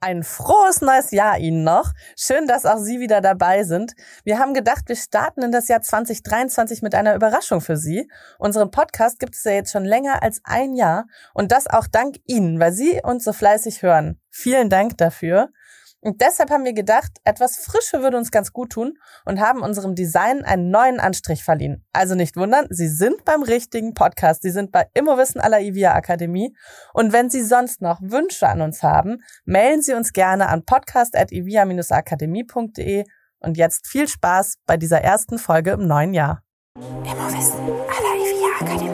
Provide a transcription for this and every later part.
Ein frohes neues Jahr Ihnen noch. Schön, dass auch Sie wieder dabei sind. Wir haben gedacht, wir starten in das Jahr 2023 mit einer Überraschung für Sie. Unseren Podcast gibt es ja jetzt schon länger als ein Jahr und das auch dank Ihnen, weil Sie uns so fleißig hören. Vielen Dank dafür. Und deshalb haben wir gedacht, etwas Frische würde uns ganz gut tun und haben unserem Design einen neuen Anstrich verliehen. Also nicht wundern, Sie sind beim richtigen Podcast. Sie sind bei Immowissen aller IVIA Akademie. Und wenn Sie sonst noch Wünsche an uns haben, mailen Sie uns gerne an podcast.ivia-akademie.de. Und jetzt viel Spaß bei dieser ersten Folge im neuen Jahr. Immowissen aller IVIA Akademie.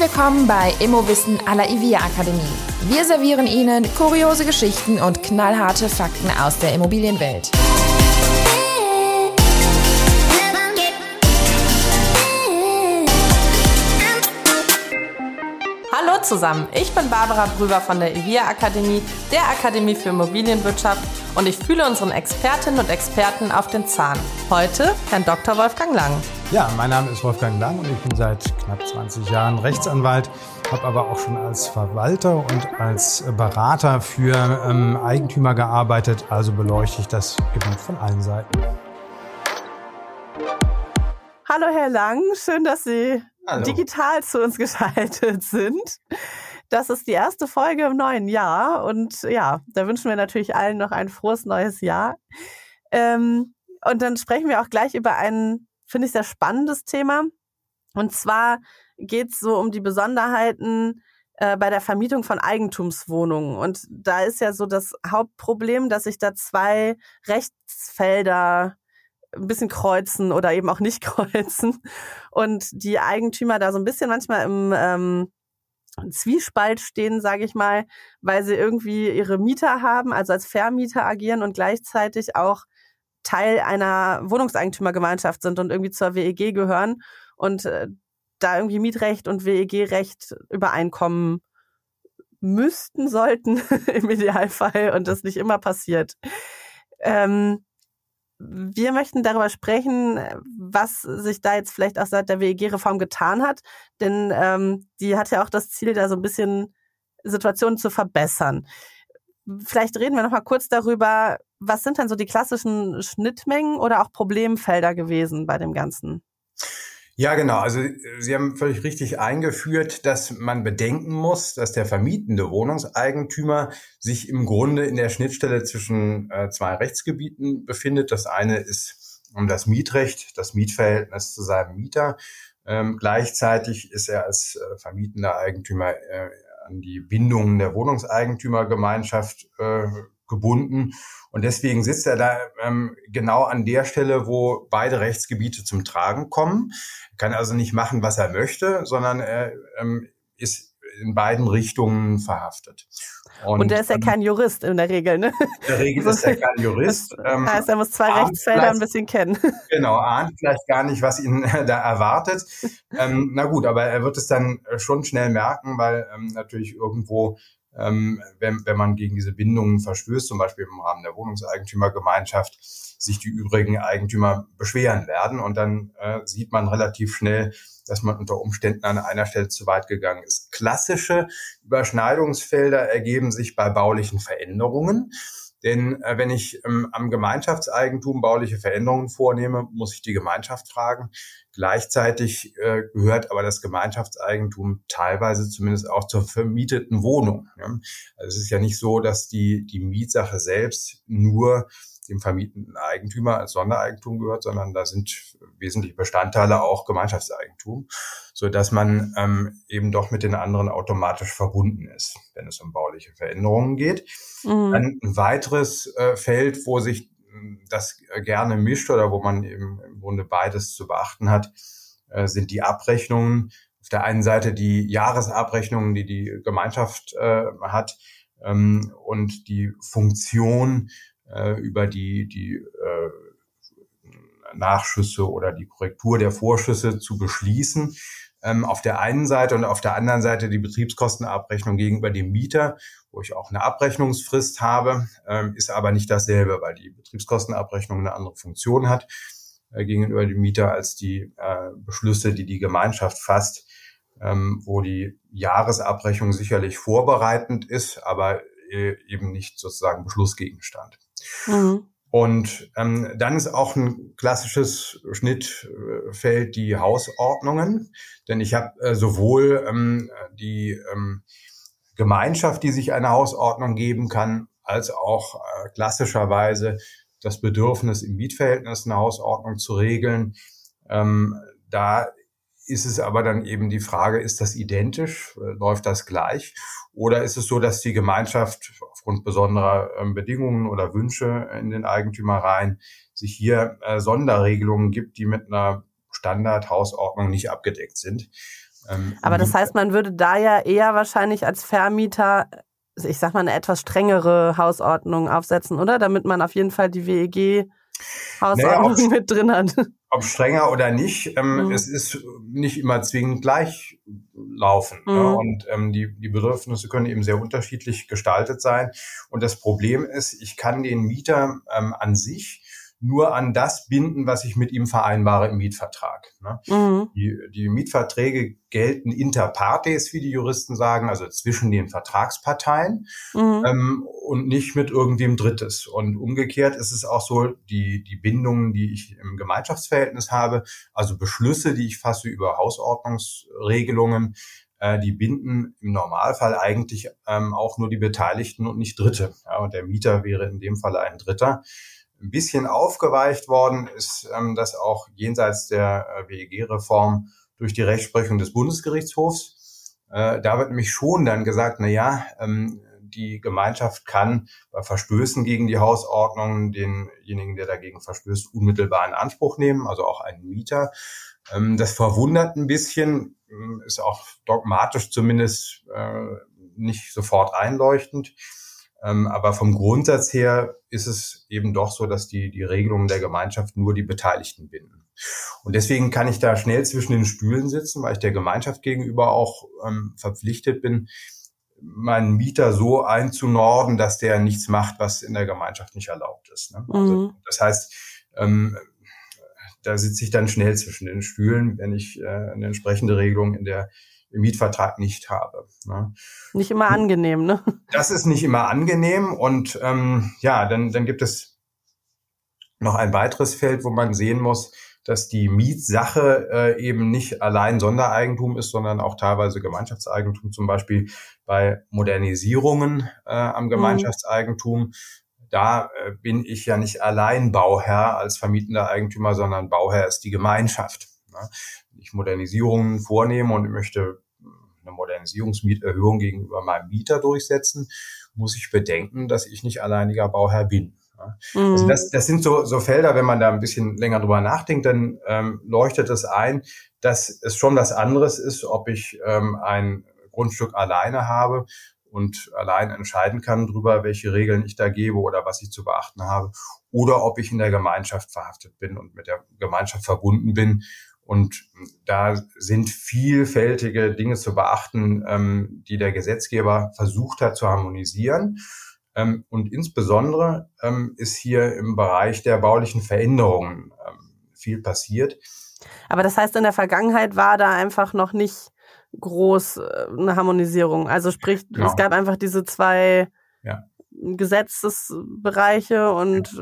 Willkommen bei Immowissen aller IVIA Akademie. Wir servieren Ihnen kuriose Geschichten und knallharte Fakten aus der Immobilienwelt. Hallo zusammen, ich bin Barbara Brüber von der IVIA Akademie, der Akademie für Immobilienwirtschaft und ich fühle unseren Expertinnen und Experten auf den Zahn. Heute Herrn Dr. Wolfgang Lang. Ja, mein Name ist Wolfgang Lang und ich bin seit knapp 20 Jahren Rechtsanwalt, habe aber auch schon als Verwalter und als Berater für ähm, Eigentümer gearbeitet, also beleuchte ich das Gebiet von allen Seiten. Hallo Herr Lang, schön, dass Sie Hallo. digital zu uns geschaltet sind. Das ist die erste Folge im neuen Jahr und ja, da wünschen wir natürlich allen noch ein frohes neues Jahr. Ähm, und dann sprechen wir auch gleich über einen finde ich, sehr spannendes Thema. Und zwar geht es so um die Besonderheiten äh, bei der Vermietung von Eigentumswohnungen. Und da ist ja so das Hauptproblem, dass sich da zwei Rechtsfelder ein bisschen kreuzen oder eben auch nicht kreuzen. Und die Eigentümer da so ein bisschen manchmal im ähm, Zwiespalt stehen, sage ich mal, weil sie irgendwie ihre Mieter haben, also als Vermieter agieren und gleichzeitig auch Teil einer Wohnungseigentümergemeinschaft sind und irgendwie zur WEG gehören und äh, da irgendwie Mietrecht und WEG-Recht übereinkommen müssten, sollten im Idealfall und das nicht immer passiert. Ähm, wir möchten darüber sprechen, was sich da jetzt vielleicht auch seit der WEG-Reform getan hat, denn ähm, die hat ja auch das Ziel, da so ein bisschen Situationen zu verbessern. Vielleicht reden wir noch mal kurz darüber, was sind denn so die klassischen Schnittmengen oder auch Problemfelder gewesen bei dem Ganzen? Ja, genau. Also Sie haben völlig richtig eingeführt, dass man bedenken muss, dass der vermietende Wohnungseigentümer sich im Grunde in der Schnittstelle zwischen äh, zwei Rechtsgebieten befindet. Das eine ist um das Mietrecht, das Mietverhältnis zu seinem Mieter. Ähm, gleichzeitig ist er als äh, vermietender Eigentümer äh, an die Bindungen der Wohnungseigentümergemeinschaft äh, gebunden. Und deswegen sitzt er da ähm, genau an der Stelle, wo beide Rechtsgebiete zum Tragen kommen. Kann also nicht machen, was er möchte, sondern er ähm, ist in beiden Richtungen verhaftet. Und, und der ist ja kein Jurist in der Regel, ne? In der Regel ist er kein Jurist. Ähm, heißt, er muss zwei Rechtsfelder ein bisschen kennen. Genau, ahnt vielleicht gar nicht, was ihn da erwartet. Ähm, na gut, aber er wird es dann schon schnell merken, weil ähm, natürlich irgendwo ähm, wenn, wenn man gegen diese Bindungen verstößt, zum Beispiel im Rahmen der Wohnungseigentümergemeinschaft, sich die übrigen Eigentümer beschweren werden. Und dann äh, sieht man relativ schnell, dass man unter Umständen an einer Stelle zu weit gegangen ist. Klassische Überschneidungsfelder ergeben sich bei baulichen Veränderungen. Denn äh, wenn ich ähm, am Gemeinschaftseigentum bauliche Veränderungen vornehme, muss ich die Gemeinschaft fragen. Gleichzeitig äh, gehört aber das Gemeinschaftseigentum teilweise zumindest auch zur vermieteten Wohnung. Ja? Also es ist ja nicht so, dass die, die Mietsache selbst nur dem vermietenden Eigentümer als Sondereigentum gehört, sondern da sind wesentliche Bestandteile auch Gemeinschaftseigentum, so dass man ähm, eben doch mit den anderen automatisch verbunden ist, wenn es um bauliche Veränderungen geht. Mhm. Dann ein weiteres äh, Feld, wo sich hm, das gerne mischt oder wo man eben im Grunde beides zu beachten hat, äh, sind die Abrechnungen. Auf der einen Seite die Jahresabrechnungen, die die Gemeinschaft äh, hat, ähm, und die Funktion äh, über die, die äh, Nachschüsse oder die Korrektur der Vorschüsse zu beschließen. Ähm, auf der einen Seite und auf der anderen Seite die Betriebskostenabrechnung gegenüber dem Mieter, wo ich auch eine Abrechnungsfrist habe, ähm, ist aber nicht dasselbe, weil die Betriebskostenabrechnung eine andere Funktion hat. äh, gegenüber dem Mieter als die äh, Beschlüsse, die die Gemeinschaft fasst, ähm, wo die Jahresabrechnung sicherlich vorbereitend ist, aber äh, eben nicht sozusagen Beschlussgegenstand. Mhm. Und ähm, dann ist auch ein klassisches Schnittfeld die Hausordnungen, denn ich habe äh, sowohl ähm, die ähm, Gemeinschaft, die sich eine Hausordnung geben kann, als auch äh, klassischerweise das Bedürfnis im Mietverhältnis eine Hausordnung zu regeln. Ähm, da ist es aber dann eben die Frage, ist das identisch? Äh, läuft das gleich? Oder ist es so, dass die Gemeinschaft aufgrund besonderer ähm, Bedingungen oder Wünsche in den Eigentümereien sich hier äh, Sonderregelungen gibt, die mit einer Standardhausordnung nicht abgedeckt sind? Ähm, aber das heißt, man würde da ja eher wahrscheinlich als Vermieter ich sag mal, eine etwas strengere Hausordnung aufsetzen, oder? Damit man auf jeden Fall die WEG Hausordnung naja, mit drin hat. Ob strenger oder nicht, ähm, mhm. es ist nicht immer zwingend gleich laufen. Ne? Mhm. Ne? Und ähm, die, die Bedürfnisse können eben sehr unterschiedlich gestaltet sein. Und das Problem ist, ich kann den Mieter ähm, an sich nur an das binden, was ich mit ihm vereinbare im Mietvertrag. Ne? Mhm. Die, die Mietverträge gelten inter partes, wie die Juristen sagen, also zwischen den Vertragsparteien mhm. ähm, und nicht mit irgendwem Drittes. Und umgekehrt ist es auch so, die, die Bindungen, die ich im Gemeinschaftsverhältnis habe, also Beschlüsse, die ich fasse über Hausordnungsregelungen, äh, die binden im Normalfall eigentlich ähm, auch nur die Beteiligten und nicht Dritte. Ja, und der Mieter wäre in dem Falle ein Dritter ein bisschen aufgeweicht worden ist, ähm, das auch jenseits der äh, WEG-Reform durch die Rechtsprechung des Bundesgerichtshofs. Äh, da wird nämlich schon dann gesagt, na ja, ähm, die Gemeinschaft kann bei Verstößen gegen die Hausordnung denjenigen, der dagegen verstößt, unmittelbar in Anspruch nehmen, also auch einen Mieter. Ähm, das verwundert ein bisschen, ähm, ist auch dogmatisch zumindest äh, nicht sofort einleuchtend. Ähm, aber vom Grundsatz her ist es eben doch so, dass die, die Regelungen der Gemeinschaft nur die Beteiligten binden. Und deswegen kann ich da schnell zwischen den Stühlen sitzen, weil ich der Gemeinschaft gegenüber auch ähm, verpflichtet bin, meinen Mieter so einzunorden, dass der nichts macht, was in der Gemeinschaft nicht erlaubt ist. Ne? Also, mhm. das heißt, ähm, da sitze ich dann schnell zwischen den Stühlen, wenn ich äh, eine entsprechende Regelung in der im Mietvertrag nicht habe. Ne? Nicht immer angenehm, ne? Das ist nicht immer angenehm und ähm, ja, dann, dann gibt es noch ein weiteres Feld, wo man sehen muss, dass die Mietsache äh, eben nicht allein Sondereigentum ist, sondern auch teilweise Gemeinschaftseigentum, zum Beispiel bei Modernisierungen äh, am mhm. Gemeinschaftseigentum. Mhm. Da äh, bin ich ja nicht allein Bauherr als vermietender Eigentümer, sondern Bauherr ist die Gemeinschaft. Ne? ich Modernisierungen vornehme und möchte eine Modernisierungsmieterhöhung gegenüber meinem Mieter durchsetzen, muss ich bedenken, dass ich nicht alleiniger Bauherr bin. Mhm. Also das, das sind so, so Felder, wenn man da ein bisschen länger drüber nachdenkt, dann ähm, leuchtet es ein, dass es schon was anderes ist, ob ich ähm, ein Grundstück alleine habe und allein entscheiden kann darüber, welche Regeln ich da gebe oder was ich zu beachten habe, oder ob ich in der Gemeinschaft verhaftet bin und mit der Gemeinschaft verbunden bin und da sind vielfältige Dinge zu beachten, ähm, die der Gesetzgeber versucht hat zu harmonisieren. Ähm, und insbesondere ähm, ist hier im Bereich der baulichen Veränderungen ähm, viel passiert. Aber das heißt, in der Vergangenheit war da einfach noch nicht groß äh, eine Harmonisierung. Also sprich, genau. es gab einfach diese zwei ja. Gesetzesbereiche und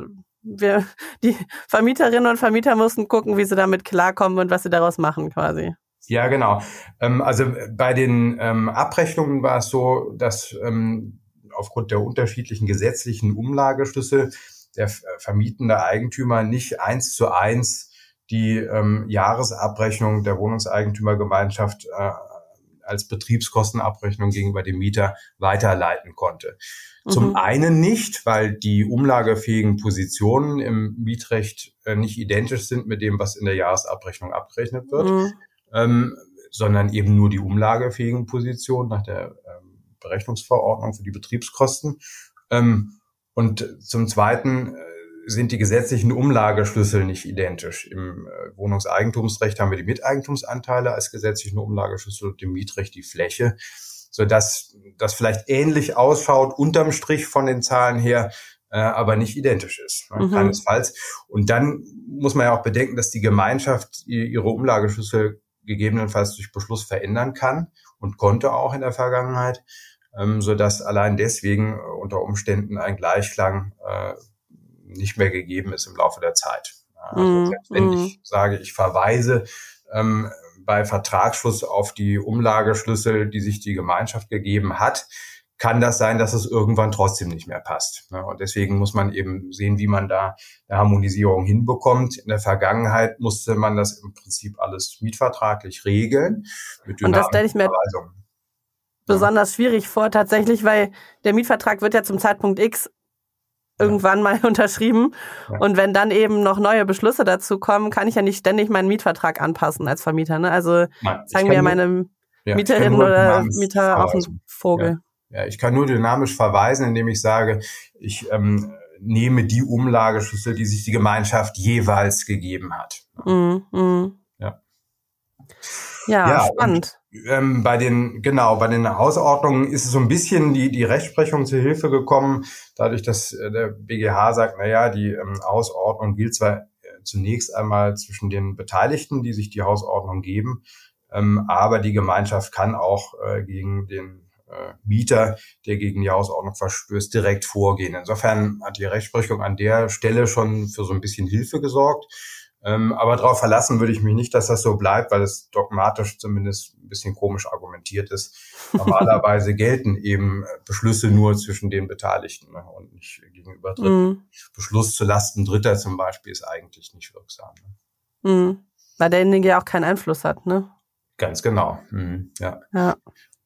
wir, die Vermieterinnen und Vermieter mussten gucken, wie sie damit klarkommen und was sie daraus machen quasi. Ja, genau. Ähm, also bei den ähm, Abrechnungen war es so, dass ähm, aufgrund der unterschiedlichen gesetzlichen Umlageschlüssel der vermietende Eigentümer nicht eins zu eins die Jahresabrechnung der Wohnungseigentümergemeinschaft äh, als Betriebskostenabrechnung gegenüber dem Mieter weiterleiten konnte. Mhm. Zum einen nicht, weil die umlagefähigen Positionen im Mietrecht äh, nicht identisch sind mit dem, was in der Jahresabrechnung abgerechnet wird, mhm. ähm, sondern eben nur die umlagefähigen Positionen nach der ähm, Berechnungsverordnung für die Betriebskosten. Ähm, und zum Zweiten äh, sind die gesetzlichen Umlageschlüssel nicht identisch. Im äh, Wohnungseigentumsrecht haben wir die Miteigentumsanteile als gesetzlichen Umlageschlüssel und im Mietrecht die Fläche, so dass das vielleicht ähnlich ausschaut unterm Strich von den Zahlen her, äh, aber nicht identisch ist, ne? mhm. keinesfalls. Und dann muss man ja auch bedenken, dass die Gemeinschaft ihre Umlageschlüssel gegebenenfalls durch Beschluss verändern kann und konnte auch in der Vergangenheit, ähm, so dass allein deswegen äh, unter Umständen ein Gleichklang äh, nicht mehr gegeben ist im Laufe der Zeit. Also selbst wenn mm. ich sage, ich verweise ähm, bei Vertragsschluss auf die Umlageschlüssel, die sich die Gemeinschaft gegeben hat, kann das sein, dass es irgendwann trotzdem nicht mehr passt. Und deswegen muss man eben sehen, wie man da eine Harmonisierung hinbekommt. In der Vergangenheit musste man das im Prinzip alles mietvertraglich regeln. Und das stelle ich mir besonders schwierig vor, tatsächlich, weil der Mietvertrag wird ja zum Zeitpunkt X irgendwann mal unterschrieben. Ja. Und wenn dann eben noch neue Beschlüsse dazu kommen, kann ich ja nicht ständig meinen Mietvertrag anpassen als Vermieter. Ne? Also Nein, sagen wir meine ja, Mieterin oder Mieter auf den Vogel. Ja. ja. ich kann nur dynamisch verweisen, indem ich sage, ich ähm, nehme die Umlageschlüssel, die sich die Gemeinschaft jeweils gegeben hat. Mhm, mh. Ja, ja spannend. Ähm, bei den, genau, bei den Hausordnungen ist es so ein bisschen die, die Rechtsprechung zur Hilfe gekommen, dadurch, dass äh, der BGH sagt, na ja, die ähm, Hausordnung gilt zwar äh, zunächst einmal zwischen den Beteiligten, die sich die Hausordnung geben, ähm, aber die Gemeinschaft kann auch äh, gegen den äh, Mieter, der gegen die Hausordnung verstößt, direkt vorgehen. Insofern hat die Rechtsprechung an der Stelle schon für so ein bisschen Hilfe gesorgt. Ähm, aber darauf verlassen würde ich mich nicht, dass das so bleibt, weil es dogmatisch zumindest ein bisschen komisch argumentiert ist. Normalerweise gelten eben Beschlüsse nur zwischen den Beteiligten ne, und nicht gegenüber Dritten. Mm. Beschluss zu Lasten Dritter zum Beispiel ist eigentlich nicht wirksam. Ne? Mm. Weil derjenige ja auch keinen Einfluss hat, ne? Ganz genau. Mhm. Ja. ja.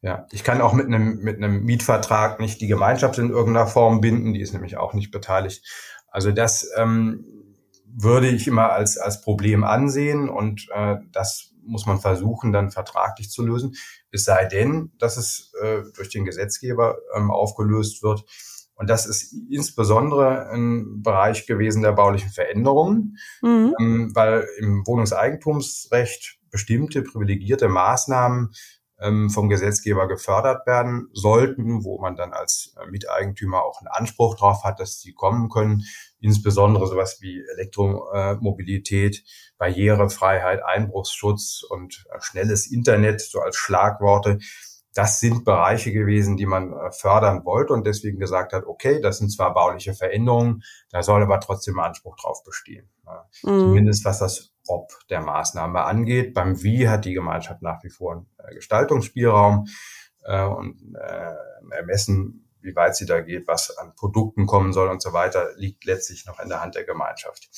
Ja, ich kann auch mit einem, mit einem Mietvertrag nicht die Gemeinschaft in irgendeiner Form binden, die ist nämlich auch nicht beteiligt. Also das ähm, würde ich immer als, als Problem ansehen und äh, das muss man versuchen, dann vertraglich zu lösen. Es sei denn, dass es äh, durch den Gesetzgeber ähm, aufgelöst wird. Und das ist insbesondere ein Bereich gewesen der baulichen Veränderungen, mhm. ähm, weil im Wohnungseigentumsrecht bestimmte privilegierte Maßnahmen ähm, vom Gesetzgeber gefördert werden sollten, wo man dann als äh, Miteigentümer auch einen Anspruch drauf hat, dass sie kommen können. Insbesondere sowas wie Elektromobilität, Barrierefreiheit, Einbruchsschutz und äh, schnelles Internet, so als Schlagworte. Das sind Bereiche gewesen, die man äh, fördern wollte und deswegen gesagt hat, okay, das sind zwar bauliche Veränderungen, da soll aber trotzdem Anspruch drauf bestehen. Mhm. Zumindest was das ob der Maßnahme angeht. Beim Wie hat die Gemeinschaft nach wie vor einen äh, Gestaltungsspielraum äh, und äh, ermessen, wie weit sie da geht, was an Produkten kommen soll und so weiter, liegt letztlich noch in der Hand der Gemeinschaft.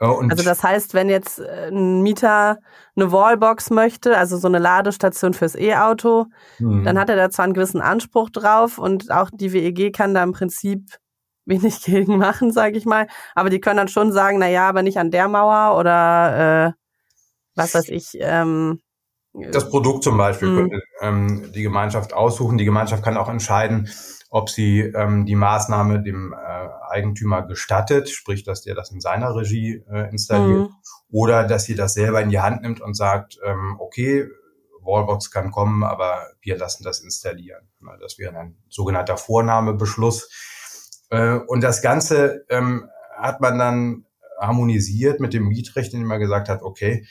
Äh, und also das heißt, wenn jetzt äh, ein Mieter eine Wallbox möchte, also so eine Ladestation fürs E-Auto, hm. dann hat er da zwar einen gewissen Anspruch drauf und auch die WEG kann da im Prinzip wenig gegen machen, sage ich mal. Aber die können dann schon sagen, na ja, aber nicht an der Mauer oder äh, was weiß ich. Ähm, das Produkt zum Beispiel mhm. könnte ähm, die Gemeinschaft aussuchen. Die Gemeinschaft kann auch entscheiden, ob sie ähm, die Maßnahme dem äh, Eigentümer gestattet, sprich, dass der das in seiner Regie äh, installiert, mhm. oder dass sie das selber in die Hand nimmt und sagt, ähm, okay, Wallbox kann kommen, aber wir lassen das installieren. Das wäre ein sogenannter Vornahmebeschluss äh, und das Ganze ähm, hat man dann harmonisiert mit dem Mietrecht, indem man gesagt hat, okay,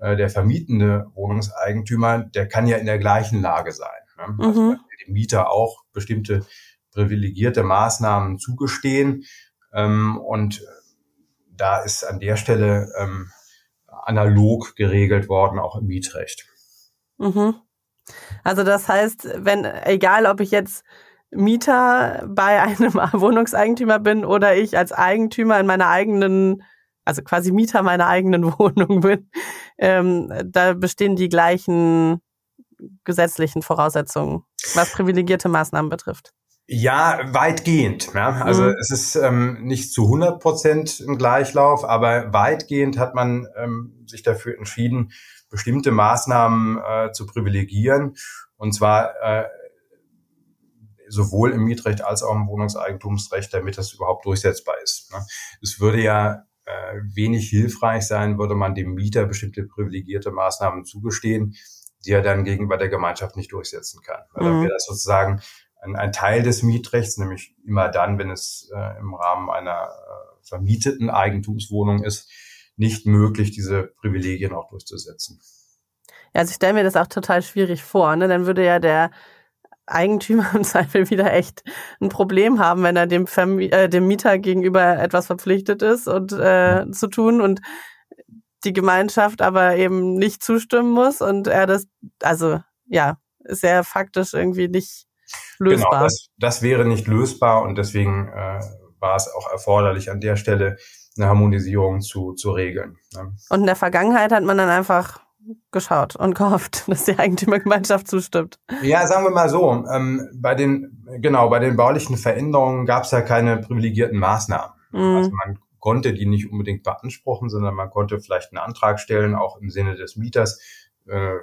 äh, der vermietende Wohnungseigentümer, der kann ja in der gleichen Lage sein. Ne? Also mhm. dem Mieter auch bestimmte privilegierte Maßnahmen zugestehen. Ähm, und da ist an der Stelle ähm, analog geregelt worden, auch im Mietrecht. Mhm. Also das heißt, wenn, egal ob ich jetzt Mieter bei einem Wohnungseigentümer bin oder ich als Eigentümer in meiner eigenen, also quasi Mieter meiner eigenen Wohnung bin, ähm, da bestehen die gleichen gesetzlichen Voraussetzungen, was privilegierte Maßnahmen betrifft. Ja, weitgehend. Ja. Also mhm. es ist ähm, nicht zu 100 Prozent ein Gleichlauf, aber weitgehend hat man ähm, sich dafür entschieden, bestimmte Maßnahmen äh, zu privilegieren. Und zwar äh, sowohl im Mietrecht als auch im Wohnungseigentumsrecht, damit das überhaupt durchsetzbar ist. Ne? Es würde ja äh, wenig hilfreich sein, würde man dem Mieter bestimmte privilegierte Maßnahmen zugestehen, die er dann gegenüber der Gemeinschaft nicht durchsetzen kann. Weil dann mhm. wäre das sozusagen ein, ein Teil des Mietrechts, nämlich immer dann, wenn es äh, im Rahmen einer äh, vermieteten Eigentumswohnung ist, nicht möglich, diese Privilegien auch durchzusetzen. Ja, also ich stelle mir das auch total schwierig vor. Ne? Dann würde ja der Eigentümer im Zweifel wieder echt ein Problem haben, wenn er dem, Vermi äh, dem Mieter gegenüber etwas verpflichtet ist und äh, zu tun und die Gemeinschaft aber eben nicht zustimmen muss und er das, also ja, ist ja faktisch irgendwie nicht lösbar. Genau, das, das wäre nicht lösbar und deswegen äh, war es auch erforderlich, an der Stelle eine Harmonisierung zu, zu regeln. Ne? Und in der Vergangenheit hat man dann einfach geschaut und gehofft, dass die Eigentümergemeinschaft zustimmt. Ja, sagen wir mal so, ähm, bei den, genau, bei den baulichen Veränderungen gab es ja keine privilegierten Maßnahmen. Mhm. Also man konnte die nicht unbedingt beanspruchen, sondern man konnte vielleicht einen Antrag stellen, auch im Sinne des Mieters, äh,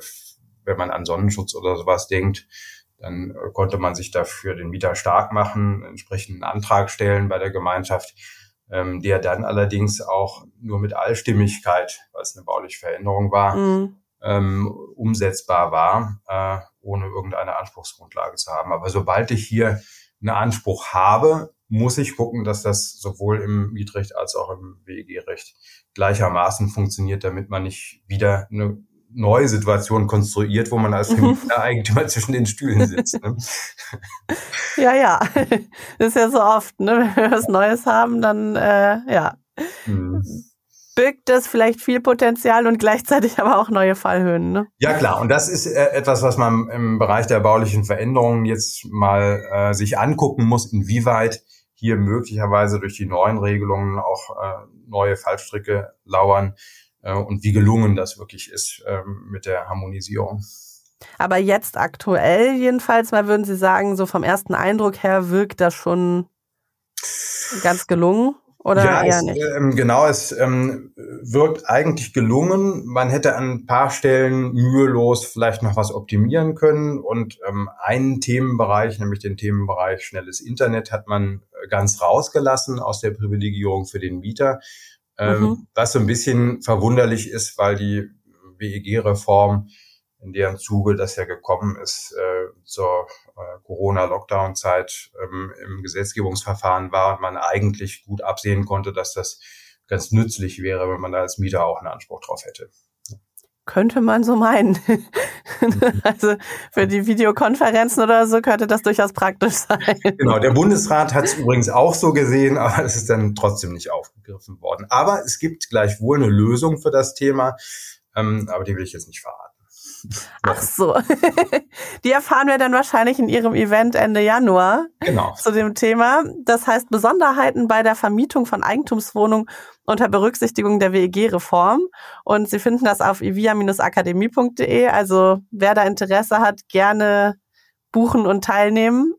wenn man an Sonnenschutz oder sowas denkt, dann äh, konnte man sich dafür den Mieter stark machen, entsprechend einen Antrag stellen bei der Gemeinschaft, ähm, der dann allerdings auch nur mit Allstimmigkeit, weil es eine bauliche Veränderung war, mhm. ähm, umsetzbar war, äh, ohne irgendeine Anspruchsgrundlage zu haben. Aber sobald ich hier einen Anspruch habe, muss ich gucken, dass das sowohl im Mietrecht als auch im WEG-Recht gleichermaßen funktioniert, damit man nicht wieder eine neue Situation konstruiert, wo man als. Eigentümer zwischen den Stühlen sitzt. Ne? ja, ja. Das ist ja so oft, ne? Wenn wir was Neues haben, dann äh, ja. Mhm. Birgt das vielleicht viel Potenzial und gleichzeitig aber auch neue Fallhöhen. Ne? Ja klar, und das ist äh, etwas, was man im Bereich der baulichen Veränderungen jetzt mal äh, sich angucken muss, inwieweit hier möglicherweise durch die neuen Regelungen auch äh, neue Fallstricke lauern äh, und wie gelungen das wirklich ist ähm, mit der Harmonisierung. Aber jetzt aktuell jedenfalls, mal würden Sie sagen, so vom ersten Eindruck her wirkt das schon ganz gelungen? Oder ja, eher es, nicht? Ähm, genau, es ähm, wirkt eigentlich gelungen. Man hätte an ein paar Stellen mühelos vielleicht noch was optimieren können. Und ähm, einen Themenbereich, nämlich den Themenbereich schnelles Internet, hat man ganz rausgelassen aus der Privilegierung für den Mieter. Ähm, mhm. Was so ein bisschen verwunderlich ist, weil die WEG-Reform, in deren Zuge das ja gekommen ist, äh, zur äh, Corona-Lockdown-Zeit ähm, im Gesetzgebungsverfahren war und man eigentlich gut absehen konnte, dass das ganz nützlich wäre, wenn man da als Mieter auch einen Anspruch drauf hätte. Könnte man so meinen. also für die Videokonferenzen oder so könnte das durchaus praktisch sein. Genau, der Bundesrat hat es übrigens auch so gesehen, aber es ist dann trotzdem nicht aufgegriffen worden. Aber es gibt gleichwohl eine Lösung für das Thema, ähm, aber die will ich jetzt nicht verraten. Ach so. Die erfahren wir dann wahrscheinlich in Ihrem Event Ende Januar genau. zu dem Thema. Das heißt Besonderheiten bei der Vermietung von Eigentumswohnungen unter Berücksichtigung der WEG-Reform. Und Sie finden das auf ivia-akademie.de. Also wer da Interesse hat, gerne buchen und teilnehmen.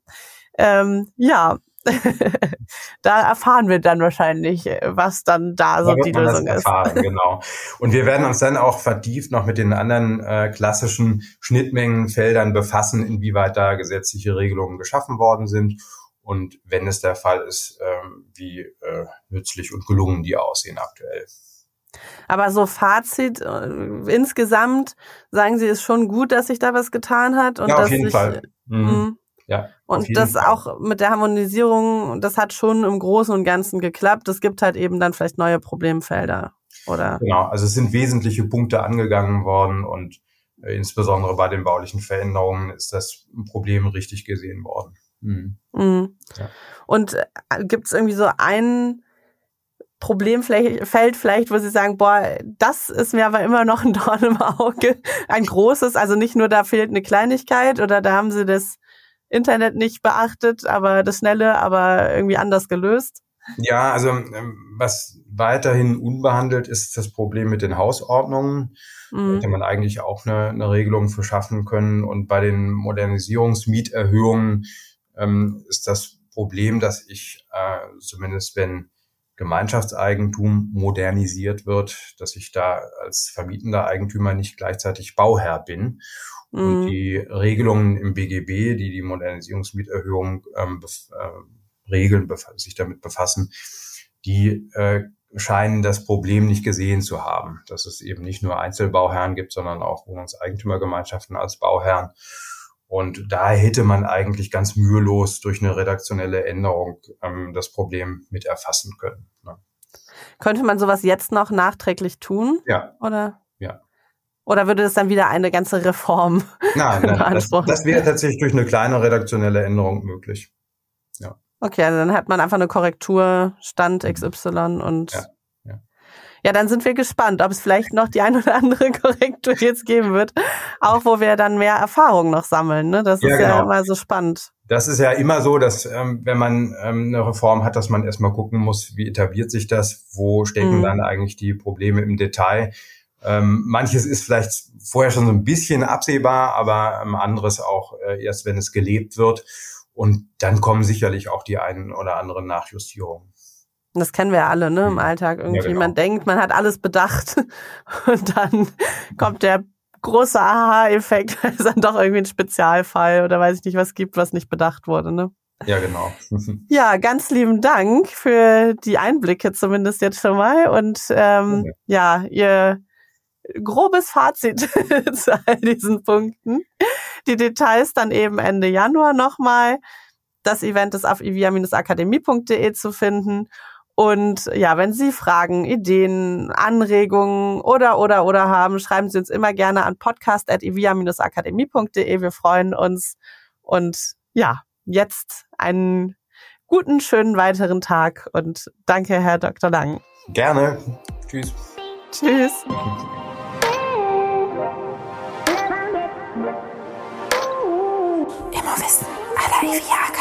Ähm, ja, da erfahren wir dann wahrscheinlich, was dann da so da die Lösung ist. Erfahren, genau. Und wir werden uns dann auch vertieft noch mit den anderen äh, klassischen Schnittmengenfeldern befassen, inwieweit da gesetzliche Regelungen geschaffen worden sind und wenn es der Fall ist, äh, wie äh, nützlich und gelungen die aussehen aktuell. Aber so Fazit äh, insgesamt, sagen Sie, ist schon gut, dass sich da was getan hat und ja, auf jeden sich, Fall. Mhm. Ja, und das Fall. auch mit der Harmonisierung, das hat schon im Großen und Ganzen geklappt. Es gibt halt eben dann vielleicht neue Problemfelder, oder? Genau, also es sind wesentliche Punkte angegangen worden und äh, insbesondere bei den baulichen Veränderungen ist das Problem richtig gesehen worden. Mhm. Mhm. Ja. Und äh, gibt es irgendwie so ein Problemfeld vielleicht, wo Sie sagen, boah, das ist mir aber immer noch ein Dorn im Auge, ein großes, also nicht nur da fehlt eine Kleinigkeit oder da haben Sie das Internet nicht beachtet, aber das Schnelle, aber irgendwie anders gelöst? Ja, also ähm, was weiterhin unbehandelt ist das Problem mit den Hausordnungen. Mhm. Da hätte man eigentlich auch eine, eine Regelung für schaffen können. Und bei den Modernisierungsmieterhöhungen ähm, ist das Problem, dass ich äh, zumindest wenn Gemeinschaftseigentum modernisiert wird, dass ich da als vermietender Eigentümer nicht gleichzeitig Bauherr bin. Und mhm. die Regelungen im BGB, die die Modernisierungsmieterhöhung ähm, äh, regeln, sich damit befassen, die äh, scheinen das Problem nicht gesehen zu haben, dass es eben nicht nur Einzelbauherren gibt, sondern auch Wohnungseigentümergemeinschaften als Bauherren. Und da hätte man eigentlich ganz mühelos durch eine redaktionelle Änderung ähm, das Problem mit erfassen können. Ne? Könnte man sowas jetzt noch nachträglich tun? Ja. Oder? Oder würde das dann wieder eine ganze Reform Nein, nein das, das wäre tatsächlich durch eine kleine redaktionelle Änderung möglich. Ja. Okay, also dann hat man einfach eine Korrektur, Stand XY und ja. Ja, dann sind wir gespannt, ob es vielleicht noch die ein oder andere Korrektur jetzt geben wird, auch wo wir dann mehr Erfahrung noch sammeln. Ne? Das ja, ist genau. ja immer so spannend. Das ist ja immer so, dass ähm, wenn man ähm, eine Reform hat, dass man erstmal gucken muss, wie etabliert sich das, wo stecken mhm. dann eigentlich die Probleme im Detail. Ähm, manches ist vielleicht vorher schon so ein bisschen absehbar, aber ähm, anderes auch äh, erst, wenn es gelebt wird. Und dann kommen sicherlich auch die einen oder anderen Nachjustierungen. Das kennen wir ja alle, ne, im mhm. Alltag irgendwie. Ja, genau. Man denkt, man hat alles bedacht und dann kommt der große Aha-Effekt, weil es dann doch irgendwie ein Spezialfall oder weiß ich nicht was gibt, was nicht bedacht wurde, ne? Ja, genau. ja, ganz lieben Dank für die Einblicke zumindest jetzt schon mal und ähm, ja. ja, ihr grobes Fazit zu all diesen Punkten. Die Details dann eben Ende Januar nochmal. Das Event ist auf ivia-akademie.de zu finden und ja, wenn Sie Fragen, Ideen, Anregungen oder, oder, oder haben, schreiben Sie uns immer gerne an podcast.evia-akademie.de. Wir freuen uns. Und ja, jetzt einen guten, schönen weiteren Tag und danke, Herr Dr. Lang. Gerne. Tschüss. Tschüss. Immer wissen, aller Evia Akademie.